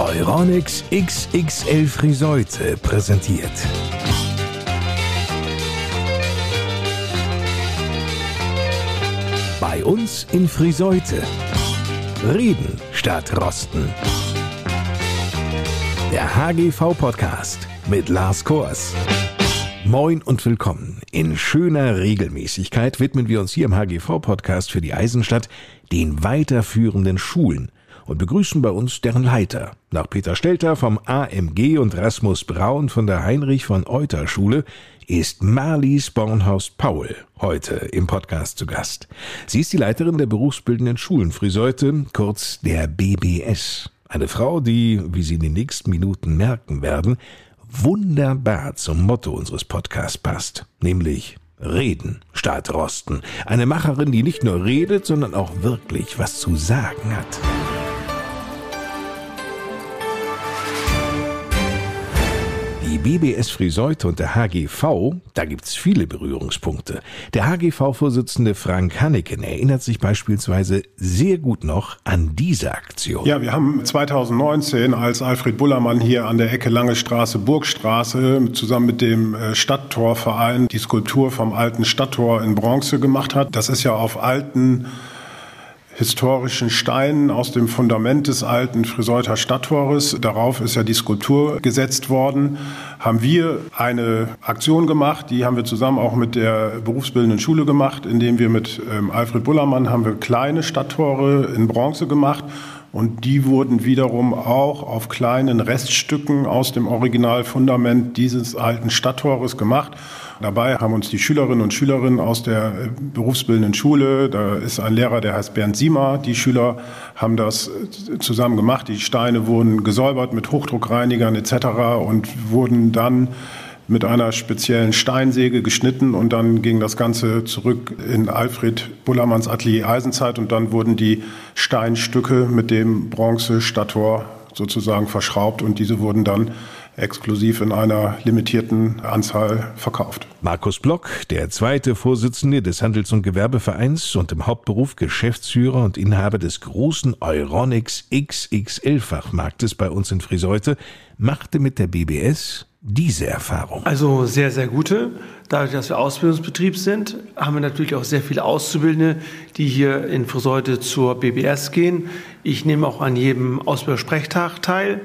Euronics XXL Friseute präsentiert. Bei uns in Friseute. Reden statt Rosten. Der HGV-Podcast mit Lars Kors. Moin und willkommen. In schöner Regelmäßigkeit widmen wir uns hier im HGV-Podcast für die Eisenstadt den weiterführenden Schulen und begrüßen bei uns deren Leiter. Nach Peter Stelter vom AMG und Rasmus Braun von der Heinrich von Euter Schule ist Marlies Bornhaus-Paul heute im Podcast zu Gast. Sie ist die Leiterin der berufsbildenden Schulen Friseute, kurz der BBS. Eine Frau, die, wie Sie in den nächsten Minuten merken werden, wunderbar zum Motto unseres Podcasts passt, nämlich Reden statt Rosten. Eine Macherin, die nicht nur redet, sondern auch wirklich was zu sagen hat. BBS Friseute und der HGV, da gibt's viele Berührungspunkte. Der HGV-Vorsitzende Frank Hanneken erinnert sich beispielsweise sehr gut noch an diese Aktion. Ja, wir haben 2019, als Alfred Bullermann hier an der Ecke Lange Straße, Burgstraße, zusammen mit dem äh, Stadttorverein die Skulptur vom alten Stadttor in Bronze gemacht hat. Das ist ja auf alten historischen Steinen aus dem Fundament des alten Friseuter Stadttores. Darauf ist ja die Skulptur gesetzt worden. Haben wir eine Aktion gemacht, die haben wir zusammen auch mit der berufsbildenden Schule gemacht, indem wir mit ähm, Alfred Bullermann haben wir kleine Stadttore in Bronze gemacht und die wurden wiederum auch auf kleinen Reststücken aus dem Originalfundament dieses alten Stadttores gemacht. Dabei haben uns die Schülerinnen und Schüler aus der äh, berufsbildenden Schule, da ist ein Lehrer, der heißt Bernd Siemer, die Schüler haben das äh, zusammen gemacht. Die Steine wurden gesäubert mit Hochdruckreinigern etc. und wurden dann mit einer speziellen Steinsäge geschnitten und dann ging das Ganze zurück in Alfred Bullermanns Atelier Eisenzeit und dann wurden die Steinstücke mit dem Bronze-Stator sozusagen verschraubt und diese wurden dann exklusiv in einer limitierten Anzahl verkauft. Markus Block, der zweite Vorsitzende des Handels- und Gewerbevereins und im Hauptberuf Geschäftsführer und Inhaber des großen Euronics XXL-Fachmarktes bei uns in Friseute, machte mit der BBS diese Erfahrung? Also sehr, sehr gute. Dadurch, dass wir Ausbildungsbetrieb sind, haben wir natürlich auch sehr viele Auszubildende, die hier in Friseute zur BBS gehen. Ich nehme auch an jedem Ausbildersprechtag teil.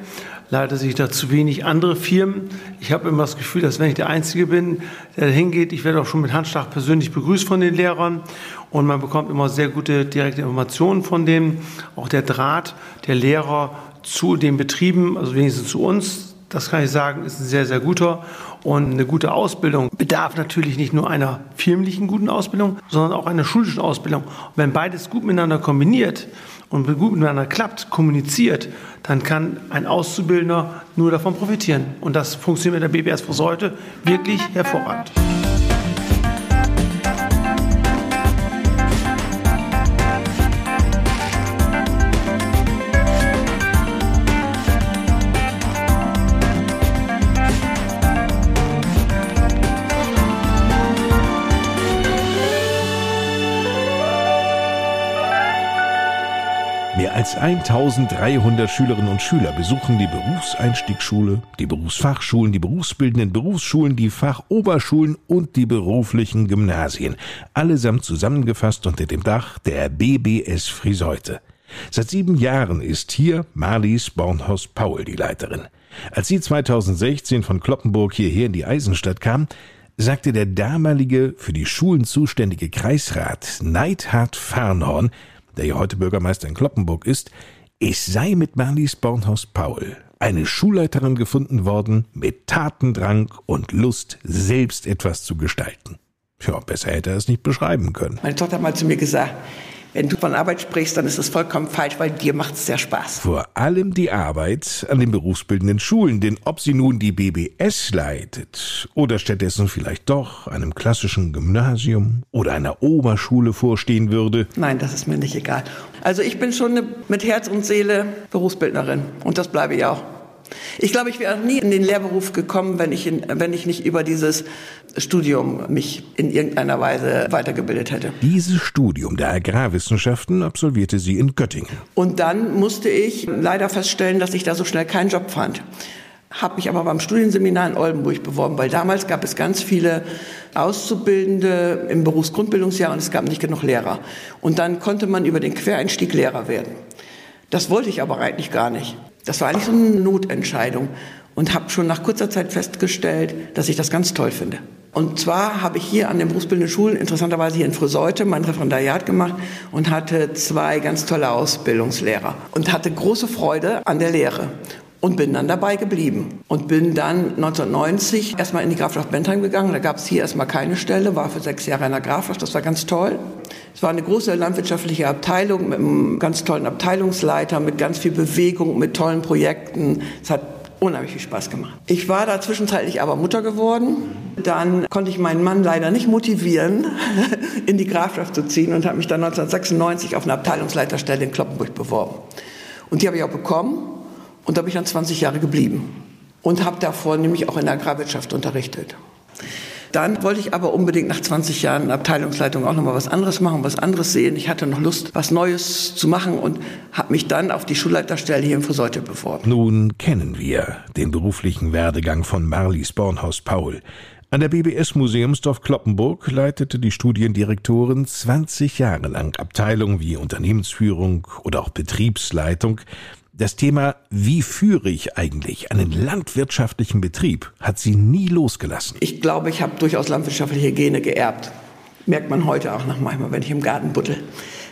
Leider sehe ich da zu wenig andere Firmen. Ich habe immer das Gefühl, dass wenn ich der Einzige bin, der hingeht, ich werde auch schon mit Handschlag persönlich begrüßt von den Lehrern und man bekommt immer sehr gute direkte Informationen von denen. Auch der Draht der Lehrer zu den Betrieben, also wenigstens zu uns, das kann ich sagen, ist ein sehr, sehr guter. Und eine gute Ausbildung bedarf natürlich nicht nur einer firmlichen guten Ausbildung, sondern auch einer schulischen Ausbildung. Und wenn beides gut miteinander kombiniert, und gut miteinander klappt, kommuniziert, dann kann ein Auszubildender nur davon profitieren. Und das funktioniert mit der BBS für heute wirklich hervorragend. Als 1300 Schülerinnen und Schüler besuchen die Berufseinstiegsschule, die Berufsfachschulen, die berufsbildenden Berufsschulen, die Fachoberschulen und die beruflichen Gymnasien. Allesamt zusammengefasst unter dem Dach der BBS Friseute. Seit sieben Jahren ist hier Marlies Bornhaus-Paul die Leiterin. Als sie 2016 von Kloppenburg hierher in die Eisenstadt kam, sagte der damalige für die Schulen zuständige Kreisrat Neidhard Fernhorn, der ja heute Bürgermeister in Kloppenburg ist, es sei mit Marlies Bornhaus Paul eine Schulleiterin gefunden worden mit Tatendrang und Lust, selbst etwas zu gestalten. Ja, besser hätte er es nicht beschreiben können. Meine Tochter hat mal zu mir gesagt, wenn du von Arbeit sprichst, dann ist das vollkommen falsch, weil dir macht es sehr Spaß. Vor allem die Arbeit an den berufsbildenden Schulen, denn ob sie nun die BBS leitet oder stattdessen vielleicht doch einem klassischen Gymnasium oder einer Oberschule vorstehen würde. Nein, das ist mir nicht egal. Also ich bin schon mit Herz und Seele Berufsbildnerin und das bleibe ich auch. Ich glaube, ich wäre nie in den Lehrberuf gekommen, wenn ich, in, wenn ich nicht über dieses Studium mich in irgendeiner Weise weitergebildet hätte. Dieses Studium der Agrarwissenschaften absolvierte sie in Göttingen. Und dann musste ich leider feststellen, dass ich da so schnell keinen Job fand habe mich aber beim Studienseminar in Oldenburg beworben, weil damals gab es ganz viele Auszubildende im Berufsgrundbildungsjahr und es gab nicht genug Lehrer. Und dann konnte man über den Quereinstieg Lehrer werden. Das wollte ich aber eigentlich gar nicht. Das war eigentlich so eine Notentscheidung und habe schon nach kurzer Zeit festgestellt, dass ich das ganz toll finde. Und zwar habe ich hier an den berufsbildenden Schulen, interessanterweise hier in Friseute, mein Referendariat gemacht und hatte zwei ganz tolle Ausbildungslehrer und hatte große Freude an der Lehre und bin dann dabei geblieben und bin dann 1990 erstmal in die Grafschaft Bentheim gegangen. Da gab es hier erstmal keine Stelle, war für sechs Jahre in der Grafschaft, das war ganz toll. Es war eine große landwirtschaftliche Abteilung mit einem ganz tollen Abteilungsleiter, mit ganz viel Bewegung, mit tollen Projekten. Es hat unheimlich viel Spaß gemacht. Ich war da zwischenzeitlich aber Mutter geworden. Dann konnte ich meinen Mann leider nicht motivieren, in die Grafschaft zu ziehen und habe mich dann 1996 auf eine Abteilungsleiterstelle in Kloppenburg beworben. Und die habe ich auch bekommen. Und da bin ich dann 20 Jahre geblieben und habe davor nämlich auch in der Agrarwirtschaft unterrichtet. Dann wollte ich aber unbedingt nach 20 Jahren Abteilungsleitung auch noch mal was anderes machen, was anderes sehen. Ich hatte noch Lust, was Neues zu machen und habe mich dann auf die Schulleiterstelle hier in Friseute beworben. Nun kennen wir den beruflichen Werdegang von Marlies Bornhaus-Paul. An der BBS Museumsdorf Kloppenburg leitete die Studiendirektorin 20 Jahre lang Abteilungen wie Unternehmensführung oder auch Betriebsleitung. Das Thema, wie führe ich eigentlich einen landwirtschaftlichen Betrieb, hat sie nie losgelassen. Ich glaube, ich habe durchaus landwirtschaftliche Gene geerbt. Merkt man heute auch noch manchmal, wenn ich im Garten buddel.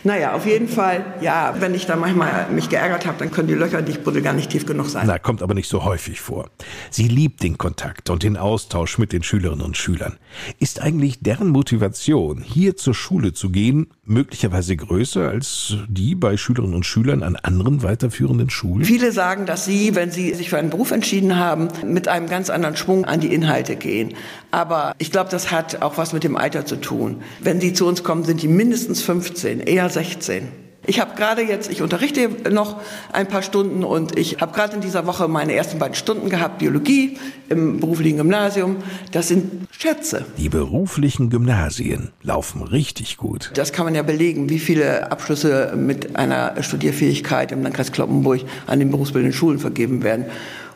Naja, auf jeden Fall, ja, wenn ich da manchmal mich geärgert habe, dann können die Löcher, die ich buddel, gar nicht tief genug sein. Na, kommt aber nicht so häufig vor. Sie liebt den Kontakt und den Austausch mit den Schülerinnen und Schülern. Ist eigentlich deren Motivation, hier zur Schule zu gehen, möglicherweise größer als die bei Schülerinnen und Schülern an anderen weiterführenden Schulen? Viele sagen, dass sie, wenn sie sich für einen Beruf entschieden haben, mit einem ganz anderen Schwung an die Inhalte gehen. Aber ich glaube, das hat auch was mit dem Alter zu tun. Wenn sie zu uns kommen, sind die mindestens 15, eher 16. Ich habe gerade jetzt, ich unterrichte noch ein paar Stunden und ich habe gerade in dieser Woche meine ersten beiden Stunden gehabt, Biologie im beruflichen Gymnasium. Das sind Schätze. Die beruflichen Gymnasien laufen richtig gut. Das kann man ja belegen, wie viele Abschlüsse mit einer Studierfähigkeit im Landkreis Kloppenburg an den berufsbildenden Schulen vergeben werden.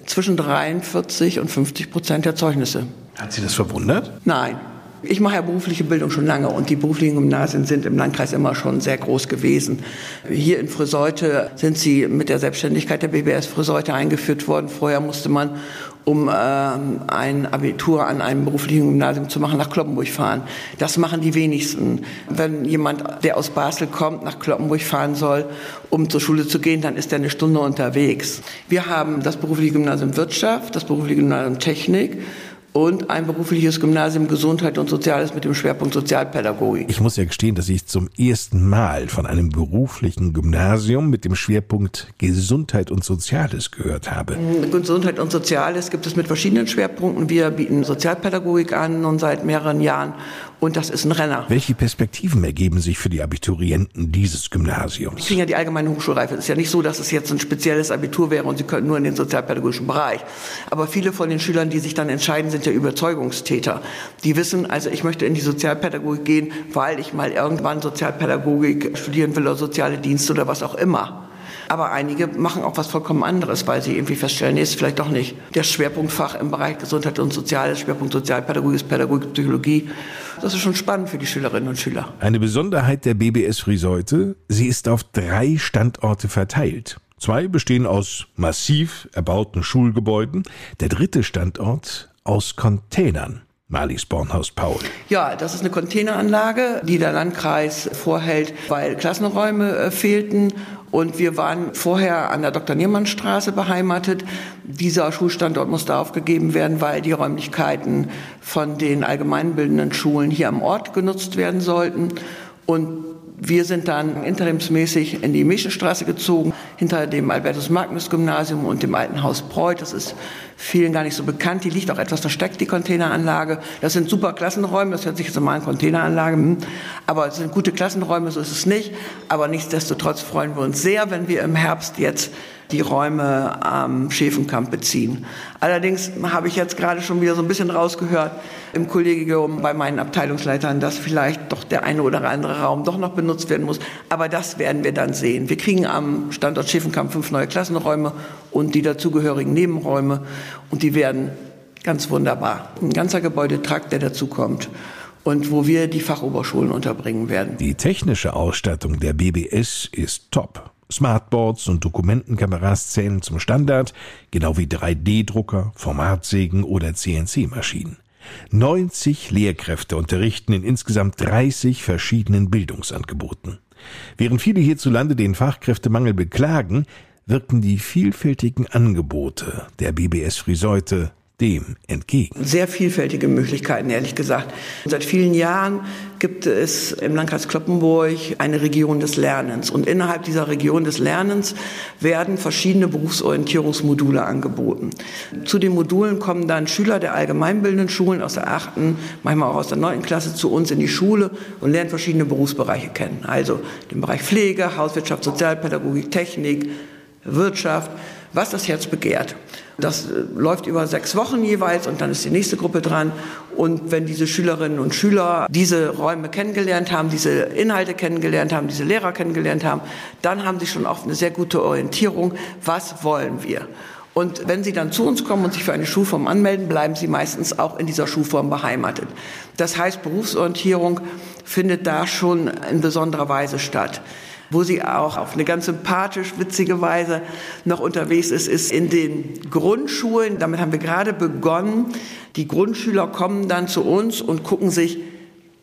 Zwischen 43 und 50 Prozent der Zeugnisse. Hat Sie das verwundert? Nein. Ich mache ja berufliche Bildung schon lange und die beruflichen Gymnasien sind im Landkreis immer schon sehr groß gewesen. Hier in Friseute sind sie mit der Selbstständigkeit der BBS Friseute eingeführt worden. Vorher musste man, um äh, ein Abitur an einem beruflichen Gymnasium zu machen, nach Kloppenburg fahren. Das machen die wenigsten. Wenn jemand, der aus Basel kommt, nach Kloppenburg fahren soll, um zur Schule zu gehen, dann ist er eine Stunde unterwegs. Wir haben das berufliche Gymnasium Wirtschaft, das berufliche Gymnasium Technik, und ein berufliches Gymnasium Gesundheit und Soziales mit dem Schwerpunkt Sozialpädagogik. Ich muss ja gestehen, dass ich zum ersten Mal von einem beruflichen Gymnasium mit dem Schwerpunkt Gesundheit und Soziales gehört habe. Gesundheit und Soziales gibt es mit verschiedenen Schwerpunkten. Wir bieten Sozialpädagogik an nun seit mehreren Jahren und das ist ein Renner. Welche Perspektiven ergeben sich für die Abiturienten dieses Gymnasiums? Sie kriegen ja die allgemeine Hochschulreife. Es ist ja nicht so, dass es jetzt ein spezielles Abitur wäre und sie können nur in den sozialpädagogischen Bereich. Aber viele von den Schülern, die sich dann entscheiden, sind ja Überzeugungstäter. Die wissen, also ich möchte in die Sozialpädagogik gehen, weil ich mal irgendwann Sozialpädagogik studieren will oder soziale Dienste oder was auch immer. Aber einige machen auch was vollkommen anderes, weil sie irgendwie feststellen, nee, ist vielleicht doch nicht. Der Schwerpunktfach im Bereich Gesundheit und Soziales, Schwerpunkt Sozialpädagogik Pädagogik, Psychologie. Das ist schon spannend für die Schülerinnen und Schüler. Eine Besonderheit der BBS Friseute, sie ist auf drei Standorte verteilt. Zwei bestehen aus massiv erbauten Schulgebäuden, der dritte Standort aus Containern. Marlies Bornhaus Paul. Ja, das ist eine Containeranlage, die der Landkreis vorhält, weil Klassenräume äh, fehlten und wir waren vorher an der Dr. Niermann Straße beheimatet. Dieser Schulstandort musste aufgegeben werden, weil die Räumlichkeiten von den allgemeinbildenden Schulen hier am Ort genutzt werden sollten. Und wir sind dann interimsmäßig in die Mischenstraße gezogen, hinter dem Albertus-Magnus-Gymnasium und dem alten Haus Preuth. Das ist vielen gar nicht so bekannt. Die liegt auch etwas versteckt, die Containeranlage. Das sind super Klassenräume, das hört sich jetzt mal an Containeranlage, hm. aber es sind gute Klassenräume, so ist es nicht. Aber nichtsdestotrotz freuen wir uns sehr, wenn wir im Herbst jetzt die Räume am Schäfenkamp beziehen. Allerdings habe ich jetzt gerade schon wieder so ein bisschen rausgehört im Kollegium bei meinen Abteilungsleitern, dass vielleicht doch der eine oder andere Raum doch noch benutzt werden muss. Aber das werden wir dann sehen. Wir kriegen am Standort Schäfenkamp fünf neue Klassenräume und die dazugehörigen Nebenräume und die werden ganz wunderbar. Ein ganzer Gebäudetrakt, der dazukommt und wo wir die Fachoberschulen unterbringen werden. Die technische Ausstattung der BBS ist top. Smartboards und Dokumentenkameras zählen zum Standard, genau wie 3D-Drucker, Formatsägen oder CNC-Maschinen. 90 Lehrkräfte unterrichten in insgesamt 30 verschiedenen Bildungsangeboten. Während viele hierzulande den Fachkräftemangel beklagen, wirken die vielfältigen Angebote der BBS Friseute dem entgegen. Sehr vielfältige Möglichkeiten, ehrlich gesagt. Seit vielen Jahren gibt es im Landkreis Kloppenburg eine Region des Lernens. Und innerhalb dieser Region des Lernens werden verschiedene Berufsorientierungsmodule angeboten. Zu den Modulen kommen dann Schüler der allgemeinbildenden Schulen aus der achten, manchmal auch aus der neunten Klasse zu uns in die Schule und lernen verschiedene Berufsbereiche kennen. Also den Bereich Pflege, Hauswirtschaft, Sozialpädagogik, Technik, Wirtschaft, was das Herz begehrt. Das äh, läuft über sechs Wochen jeweils und dann ist die nächste Gruppe dran. Und wenn diese Schülerinnen und Schüler diese Räume kennengelernt haben, diese Inhalte kennengelernt haben, diese Lehrer kennengelernt haben, dann haben sie schon oft eine sehr gute Orientierung, was wollen wir. Und wenn Sie dann zu uns kommen und sich für eine Schulform anmelden, bleiben Sie meistens auch in dieser Schulform beheimatet. Das heißt, Berufsorientierung findet da schon in besonderer Weise statt wo sie auch auf eine ganz sympathisch, witzige Weise noch unterwegs ist, ist in den Grundschulen. Damit haben wir gerade begonnen. Die Grundschüler kommen dann zu uns und gucken sich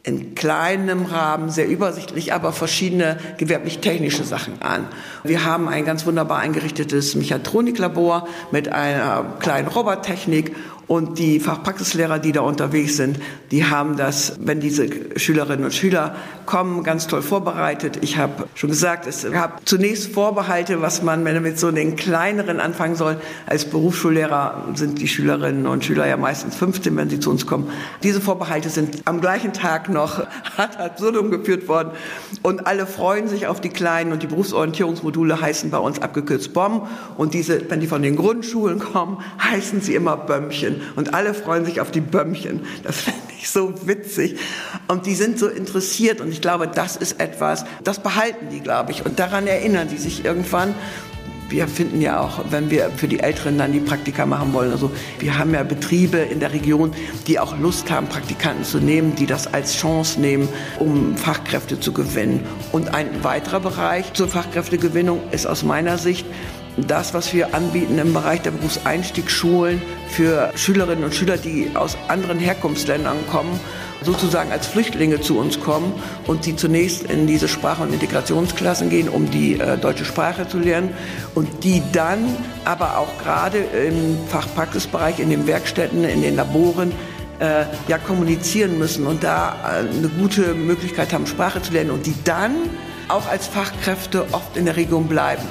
in kleinem Rahmen, sehr übersichtlich, aber verschiedene gewerblich-technische Sachen an. Wir haben ein ganz wunderbar eingerichtetes Mechatroniklabor mit einer kleinen Robottechnik und die Fachpraxislehrer, die da unterwegs sind, die haben das, wenn diese Schülerinnen und Schüler kommen, ganz toll vorbereitet. Ich habe schon gesagt, es gab zunächst Vorbehalte, was man, wenn man mit so den kleineren anfangen soll. Als Berufsschullehrer sind die Schülerinnen und Schüler ja meistens 15, wenn sie zu uns kommen. Diese Vorbehalte sind am gleichen Tag noch ad absurdum geführt worden. Und alle freuen sich auf die Kleinen und die Berufsorientierungsmodule heißen bei uns abgekürzt BOM. Und diese, wenn die von den Grundschulen kommen, heißen sie immer Bömmchen. Und alle freuen sich auf die Bömmchen. Das finde ich so witzig. Und die sind so interessiert. Und ich glaube, das ist etwas, das behalten die, glaube ich. Und daran erinnern sie sich irgendwann wir finden ja auch, wenn wir für die Älteren dann die Praktika machen wollen, also wir haben ja Betriebe in der Region, die auch Lust haben, Praktikanten zu nehmen, die das als Chance nehmen, um Fachkräfte zu gewinnen. Und ein weiterer Bereich zur Fachkräftegewinnung ist aus meiner Sicht das, was wir anbieten im Bereich der Berufseinstiegsschulen für Schülerinnen und Schüler, die aus anderen Herkunftsländern kommen, sozusagen als Flüchtlinge zu uns kommen und die zunächst in diese Sprach- und Integrationsklassen gehen, um die äh, deutsche Sprache zu lernen und die dann aber auch gerade im Fachpraxisbereich, in den Werkstätten, in den Laboren äh, ja kommunizieren müssen und da äh, eine gute Möglichkeit haben, Sprache zu lernen und die dann auch als Fachkräfte oft in der Region bleiben.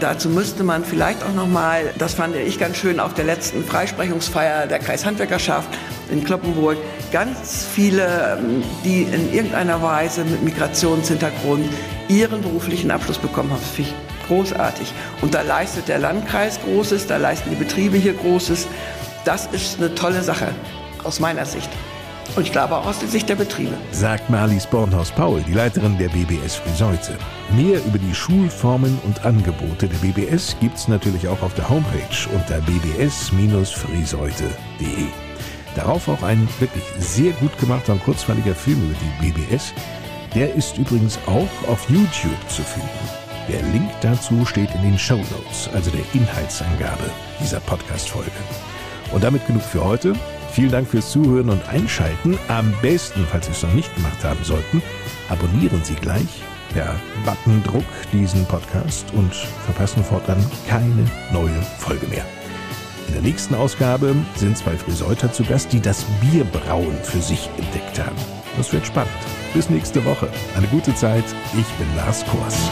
Dazu müsste man vielleicht auch noch mal, das fand ich ganz schön, auf der letzten Freisprechungsfeier der Kreishandwerkerschaft in Kloppenburg, ganz viele, ähm, die in irgendeiner Weise mit Migrationshintergrund ihren beruflichen Abschluss bekommen haben. Das finde ich großartig. Und da leistet der Landkreis Großes, da leisten die Betriebe hier Großes. Das ist eine tolle Sache aus meiner Sicht. Und ich glaube auch aus der Sicht der Betriebe. Sagt Marlies Bornhaus-Paul, die Leiterin der BBS Friseute. Mehr über die Schulformen und Angebote der BBS gibt's natürlich auch auf der Homepage unter bbs-friseute.de. Darauf auch ein wirklich sehr gut gemachter und kurzweiliger Film über die BBS. Der ist übrigens auch auf YouTube zu finden. Der Link dazu steht in den Show Notes, also der Inhaltsangabe dieser Podcast-Folge. Und damit genug für heute. Vielen Dank fürs Zuhören und Einschalten. Am besten, falls Sie es noch nicht gemacht haben sollten, abonnieren Sie gleich per Buttondruck diesen Podcast und verpassen fortan keine neue Folge mehr. In der nächsten Ausgabe sind zwei Friseuter zu Gast, die das Bierbrauen für sich entdeckt haben. Das wird spannend. Bis nächste Woche. Eine gute Zeit. Ich bin Lars Kors.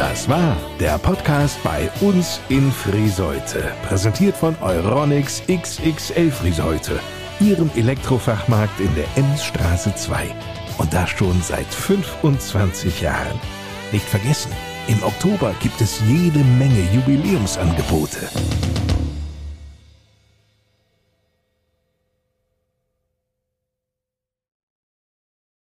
Das war der Podcast bei uns in Friseute. Präsentiert von Euronix XXL Friseute. Ihrem Elektrofachmarkt in der Emsstraße 2. Und das schon seit 25 Jahren. Nicht vergessen, im Oktober gibt es jede Menge Jubiläumsangebote.